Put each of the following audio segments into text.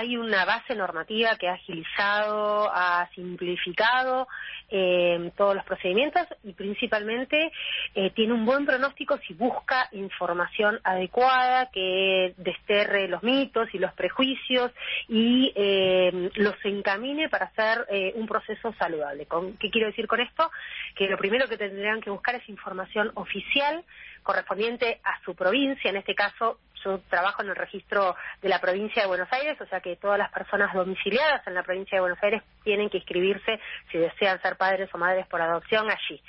hay una base normativa que ha agilizado, ha simplificado eh, todos los procedimientos y principalmente eh, tiene un buen pronóstico si busca información adecuada que desterre los mitos y los prejuicios y eh, los encamine para hacer un proceso saludable. ¿Qué quiero decir con esto? Que lo primero que tendrían que buscar es información oficial correspondiente a su provincia, en este caso yo trabajo en el registro de la provincia de Buenos Aires, o sea que todas las personas domiciliadas en la provincia de Buenos Aires tienen que inscribirse si desean ser padres o madres por adopción allí.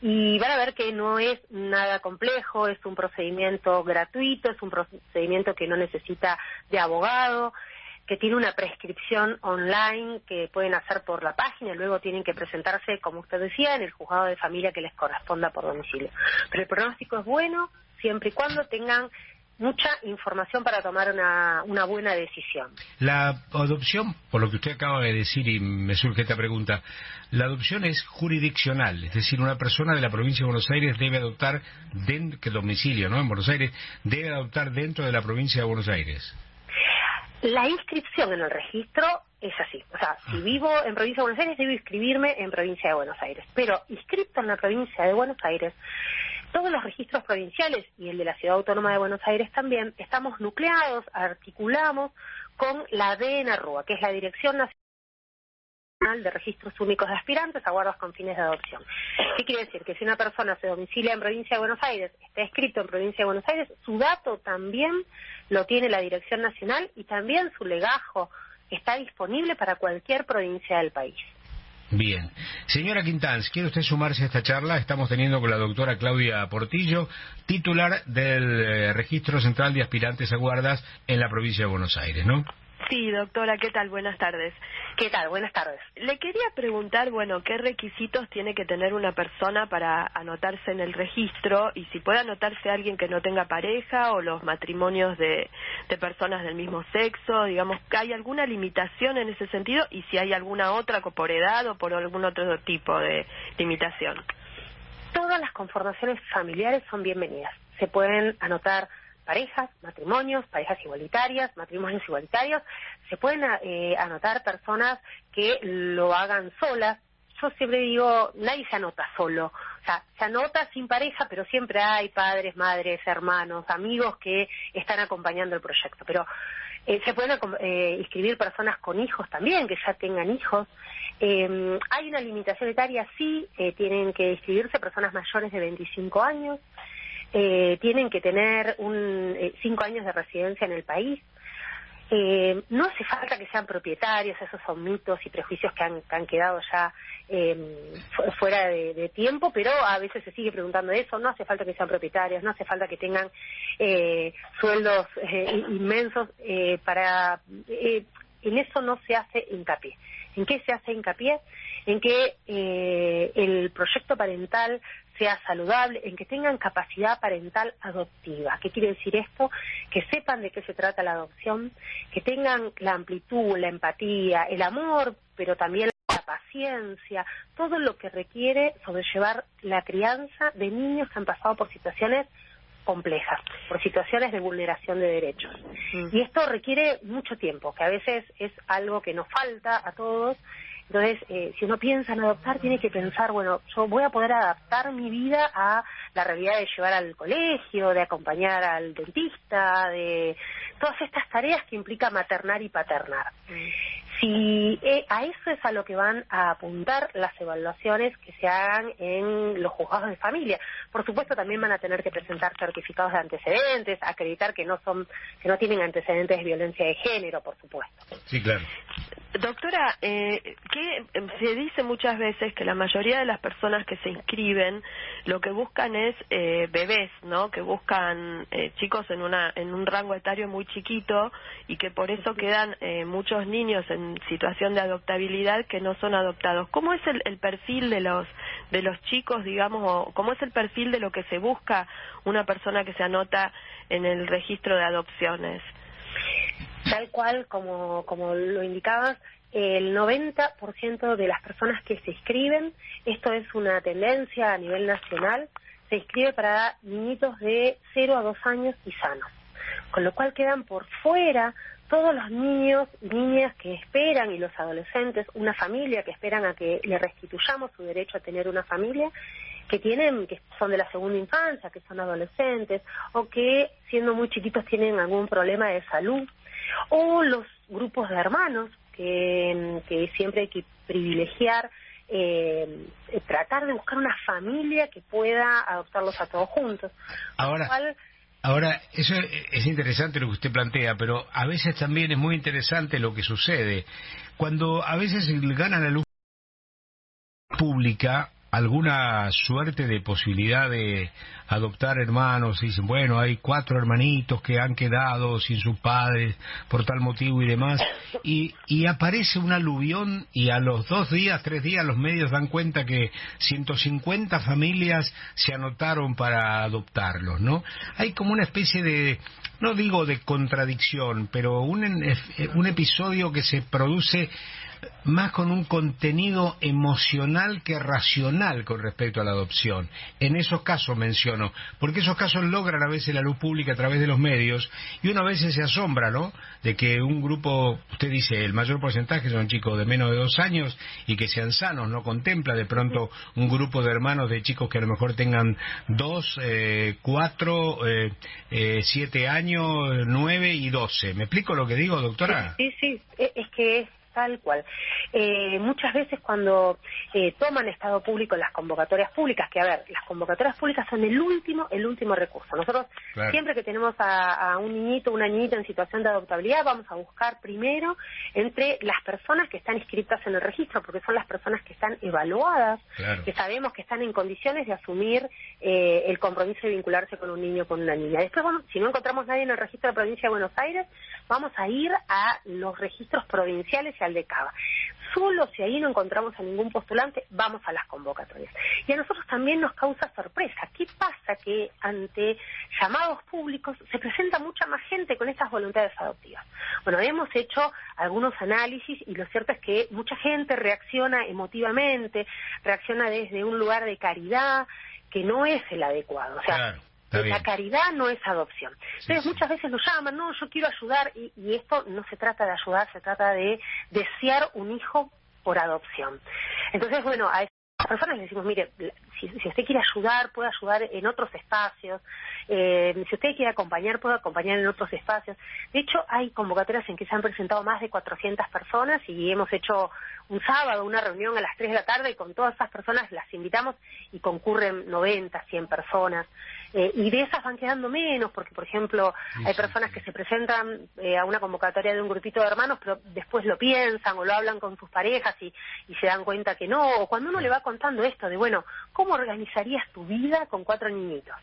Y van a ver que no es nada complejo, es un procedimiento gratuito, es un procedimiento que no necesita de abogado, que tiene una prescripción online que pueden hacer por la página, luego tienen que presentarse, como usted decía, en el juzgado de familia que les corresponda por domicilio. Pero el pronóstico es bueno siempre y cuando tengan mucha información para tomar una, una buena decisión. La adopción, por lo que usted acaba de decir y me surge esta pregunta, la adopción es jurisdiccional, es decir, una persona de la provincia de Buenos Aires debe adoptar, dentro, que domicilio, ¿no? En Buenos Aires, debe adoptar dentro de la provincia de Buenos Aires. La inscripción en el registro es así. O sea, si vivo en provincia de Buenos Aires, debo inscribirme en provincia de Buenos Aires. Pero inscrito en la provincia de Buenos Aires, todos los registros provinciales y el de la Ciudad Autónoma de Buenos Aires también estamos nucleados, articulamos con la DNRUA, que es la Dirección Nacional de Registros Únicos de Aspirantes a guardas con fines de adopción. ¿Qué quiere decir? Que si una persona se domicilia en provincia de Buenos Aires, está escrito en provincia de Buenos Aires, su dato también lo tiene la Dirección Nacional y también su legajo está disponible para cualquier provincia del país. Bien. Señora Quintanz, ¿quiere usted sumarse a esta charla? Estamos teniendo con la doctora Claudia Portillo, titular del eh, Registro Central de Aspirantes a Guardas en la provincia de Buenos Aires, ¿no? Sí, doctora, ¿qué tal? Buenas tardes. ¿Qué tal? Buenas tardes. Le quería preguntar, bueno, ¿qué requisitos tiene que tener una persona para anotarse en el registro y si puede anotarse alguien que no tenga pareja o los matrimonios de, de personas del mismo sexo? Digamos, ¿hay alguna limitación en ese sentido y si hay alguna otra por edad o por algún otro tipo de limitación? Todas las conformaciones familiares son bienvenidas. Se pueden anotar parejas, matrimonios, parejas igualitarias, matrimonios igualitarios. Se pueden eh, anotar personas que lo hagan solas. Yo siempre digo, nadie se anota solo. O sea, se anota sin pareja, pero siempre hay padres, madres, hermanos, amigos que están acompañando el proyecto. Pero eh, se pueden eh, inscribir personas con hijos también, que ya tengan hijos. Eh, hay una limitación etaria, sí, tienen que inscribirse personas mayores de 25 años eh, tienen que tener un, eh, cinco años de residencia en el país. Eh, no hace falta que sean propietarios, esos son mitos y prejuicios que han, que han quedado ya eh, fuera de, tiempo, pero a veces se sigue preguntando eso, no hace falta que sean propietarios, no hace falta que tengan eh, sueldos eh, inmensos eh, para... En eso no se hace hincapié. ¿En qué se hace hincapié? En que el proyecto parental sea saludable, en que tengan capacidad parental adoptiva. ¿Qué quiere decir esto? Que sepan de qué se trata la adopción, que tengan la amplitud, la empatía, el amor, pero también la paciencia, todo lo que requiere sobrellevar la crianza de niños que han pasado por situaciones complejas, por situaciones de vulneración de derechos. Mm. Y esto requiere mucho tiempo, que a veces es algo que nos falta a todos entonces, eh, si uno piensa en adoptar, tiene que pensar, bueno, yo voy a poder adaptar mi vida a la realidad de llevar al colegio, de acompañar al dentista, de todas estas tareas que implica maternar y paternar. Si eh, a eso es a lo que van a apuntar las evaluaciones que se hagan en los juzgados de familia. Por supuesto, también van a tener que presentar certificados de antecedentes, acreditar que no son, que no tienen antecedentes de violencia de género, por supuesto. Sí, claro. Doctora, eh, que se dice muchas veces que la mayoría de las personas que se inscriben lo que buscan es eh, bebés, ¿no? Que buscan eh, chicos en una en un rango etario muy chiquito y que por eso quedan eh, muchos niños en situación de adoptabilidad que no son adoptados. ¿Cómo es el, el perfil de los de los chicos, digamos, o cómo es el perfil de lo que se busca una persona que se anota en el registro de adopciones? Tal cual, como, como lo indicabas, el 90% de las personas que se inscriben, esto es una tendencia a nivel nacional, se inscribe para niñitos de 0 a 2 años y sanos. Con lo cual quedan por fuera todos los niños y niñas que esperan y los adolescentes una familia, que esperan a que le restituyamos su derecho a tener una familia, que tienen, que son de la segunda infancia, que son adolescentes, o que siendo muy chiquitos tienen algún problema de salud, o los grupos de hermanos que, que siempre hay que privilegiar eh, tratar de buscar una familia que pueda adoptarlos a todos juntos. Ahora, ahora eso es interesante lo que usted plantea, pero a veces también es muy interesante lo que sucede. Cuando a veces ganan la luz pública, alguna suerte de posibilidad de adoptar hermanos, dicen, bueno, hay cuatro hermanitos que han quedado sin sus padres por tal motivo y demás, y, y aparece un aluvión y a los dos días, tres días, los medios dan cuenta que 150 familias se anotaron para adoptarlos, ¿no? Hay como una especie de, no digo de contradicción, pero un, un episodio que se produce más con un contenido emocional que racional con respecto a la adopción. En esos casos menciono, porque esos casos logran a veces la luz pública a través de los medios y uno a veces se asombra, ¿no? De que un grupo, usted dice, el mayor porcentaje son chicos de menos de dos años y que sean sanos, no contempla de pronto un grupo de hermanos de chicos que a lo mejor tengan dos, eh, cuatro, eh, eh, siete años, nueve y doce. ¿Me explico lo que digo, doctora? Sí, sí, es que tal cual. Eh, muchas veces cuando eh, toman estado público las convocatorias públicas, que a ver, las convocatorias públicas son el último, el último recurso. Nosotros siempre que tenemos a, un niñito, una niñita en situación de adoptabilidad, vamos a buscar primero entre las personas que están inscritas en el registro, porque son las personas que están evaluadas, que sabemos que están en condiciones de asumir eh, el compromiso de vincularse con un niño o con una niña. Después, bueno, si no encontramos nadie en el registro de la provincia de Buenos Aires, vamos a ir a los registros provinciales y de Cava. Solo si ahí no encontramos a ningún postulante, vamos a las convocatorias. Y a nosotros también nos causa sorpresa. ¿Qué pasa que ante llamados públicos se presenta mucha más gente con estas voluntades adoptivas? Bueno, hemos hecho algunos análisis y lo cierto es que mucha gente reacciona emotivamente, reacciona desde un lugar de caridad que no es el adecuado. O sea, la caridad no es adopción. Entonces muchas veces nos llaman, no, yo quiero ayudar y, y, esto no se trata de ayudar, se trata de desear un hijo por adopción. Entonces, bueno, a esas personas les decimos, mire, si, usted quiere ayudar, puede ayudar en otros espacios, eh, si usted quiere acompañar, puede acompañar en otros espacios. De hecho, hay convocatorias en que se han presentado más de 400 personas y hemos hecho un sábado una reunión a las 3 de la tarde y con todas esas personas las invitamos y concurren 90, 100 personas. Eh, y de esas van quedando menos, porque, por ejemplo, hay personas que se presentan eh, a una convocatoria de un grupito de hermanos, pero después lo piensan o lo hablan con sus parejas y, y se dan cuenta que no. O cuando uno le va contando esto de, bueno, ¿cómo organizarías tu vida con cuatro niñitos?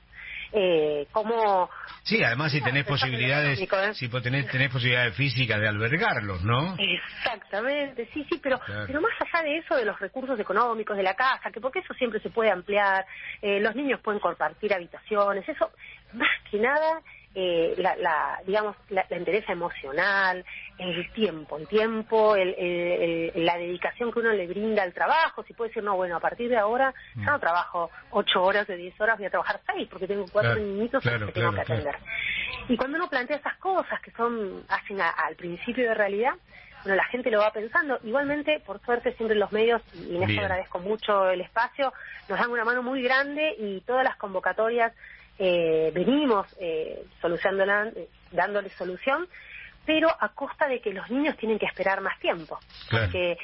Eh, cómo... Sí, además si tenés posibilidades, ¿eh? si tenés, tenés posibilidades físicas de albergarlos, ¿no? Exactamente, sí, sí, pero, pero más allá de eso, de los recursos económicos de la casa, que porque eso siempre se puede ampliar, eh, los niños pueden compartir habitaciones, eso, más que nada eh, la, la, digamos, la, la, entereza emocional, el tiempo, el tiempo, el, la dedicación que uno le brinda al trabajo, si puede decir, no, bueno, a partir de ahora ya no trabajo ocho horas de diez horas, voy a trabajar seis, porque tengo cuatro niñitos que tengo que atender. Y cuando uno plantea esas cosas que son, hacen al principio de realidad, bueno, la gente lo va pensando. Igualmente, por suerte, siempre los medios, y en agradezco mucho el espacio, nos dan una mano muy grande y todas las convocatorias eh, venimos eh, solucionándola, eh, dándole solución, pero a costa de que los niños tienen que esperar más tiempo. porque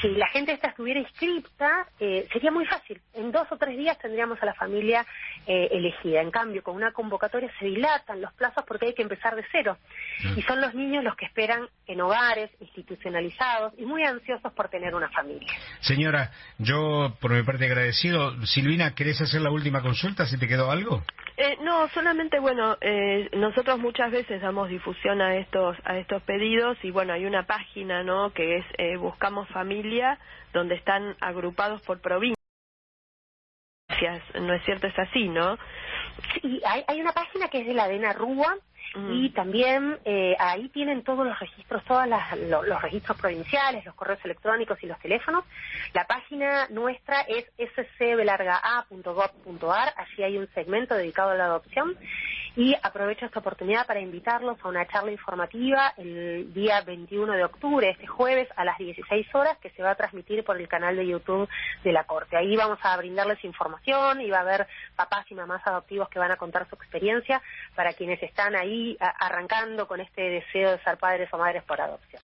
si la gente esta estuviera inscripta, eh, sería muy fácil. En dos o tres días tendríamos a la familia eh, elegida. En cambio, con una convocatoria se dilatan los plazos porque hay que empezar de cero. Y son los niños los que esperan en hogares institucionalizados y muy ansiosos por tener una familia. Señora, yo por mi parte agradecido. Silvina, ¿querés hacer la última consulta si te quedó algo? Eh, no, solamente, bueno, eh, nosotros muchas veces damos difusión a estos a estos pedidos y bueno, hay una página, ¿no? Que es eh, Buscamos Familia, donde están agrupados por provincias. ¿No es cierto? Es así, ¿no? Sí, hay, hay una página que es de la DENA Rúa, y mm. también eh, ahí tienen todos los registros, todos los, registros provinciales, los correos electrónicos y los teléfonos. La página nuestra es scbelargaa.gov.ar, allí hay un segmento dedicado a la adopción. Y aprovecho esta oportunidad para invitarlos a una charla informativa el día 21 de octubre, este jueves, a las 16 horas, que se va a transmitir por el canal de YouTube de la Corte. Ahí vamos a brindarles información y va a haber papás y mamás adoptivos que van a contar su experiencia para quienes están ahí arrancando con este deseo de ser padres o madres por adopción.